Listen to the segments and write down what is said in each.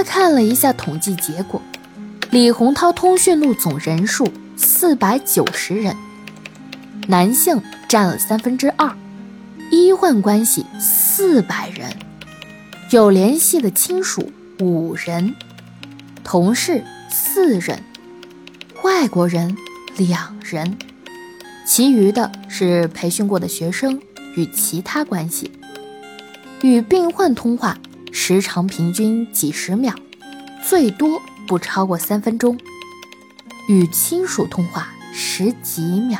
他看了一下统计结果，李洪涛通讯录总人数四百九十人，男性占了三分之二，医患关系四百人，有联系的亲属五人，同事四人，外国人两人，其余的是培训过的学生与其他关系。与病患通话时长平均几十秒，最多不超过三分钟；与亲属通话十几秒，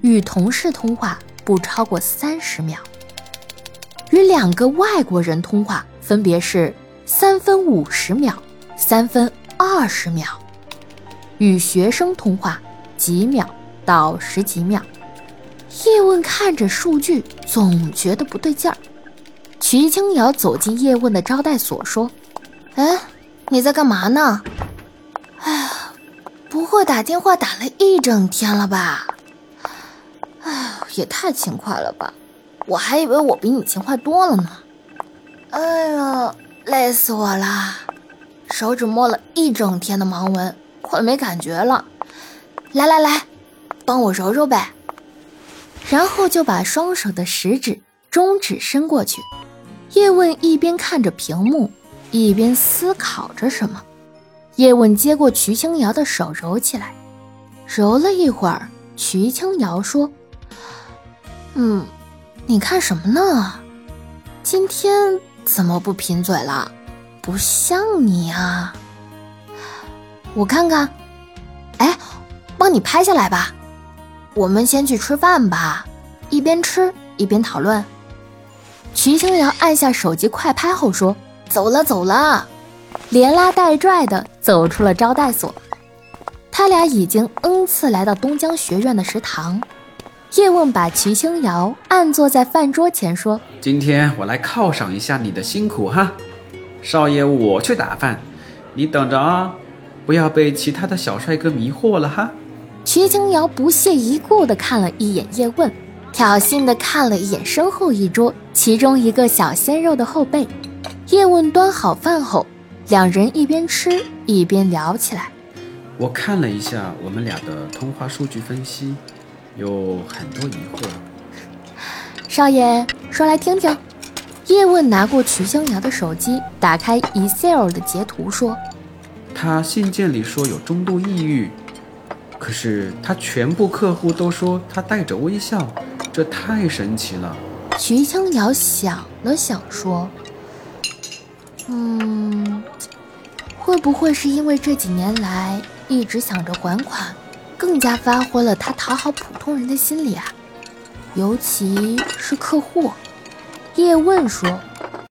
与同事通话不超过三十秒；与两个外国人通话分别是三分五十秒、三分二十秒；与学生通话几秒到十几秒。叶问看着数据，总觉得不对劲儿。徐青瑶走进叶问的招待所，说：“哎，你在干嘛呢？哎呀，不会打电话打了一整天了吧？哎呀，也太勤快了吧！我还以为我比你勤快多了呢。哎呀，累死我了！手指摸了一整天的盲文，快没感觉了。来来来，帮我揉揉呗。”然后就把双手的食指、中指伸过去。叶问一边看着屏幕，一边思考着什么。叶问接过瞿青瑶的手，揉起来，揉了一会儿。瞿青瑶说：“嗯，你看什么呢？今天怎么不贫嘴了？不像你啊。我看看，哎，帮你拍下来吧。我们先去吃饭吧，一边吃一边讨论。”瞿青瑶按下手机快拍后说：“走了，走了。”连拉带拽的走出了招待所。他俩已经 n 次来到东江学院的食堂。叶问把瞿青瑶按坐在饭桌前说：“今天我来犒赏一下你的辛苦哈，少爷，我去打饭，你等着啊，不要被其他的小帅哥迷惑了哈。”瞿青瑶不屑一顾地看了一眼叶问。挑衅地看了一眼身后一桌，其中一个小鲜肉的后背。叶问端好饭后，两人一边吃一边聊起来。我看了一下我们俩的通话数据分析，有很多疑惑。少爷说来听听。叶问拿过瞿香瑶的手机，打开 Excel 的截图，说：“他信件里说有中度抑郁，可是他全部客户都说他带着微笑。”这太神奇了。徐青瑶想了想，说：“嗯，会不会是因为这几年来一直想着还款，更加发挥了他讨好普通人的心理啊？尤其是客户。”叶问说：“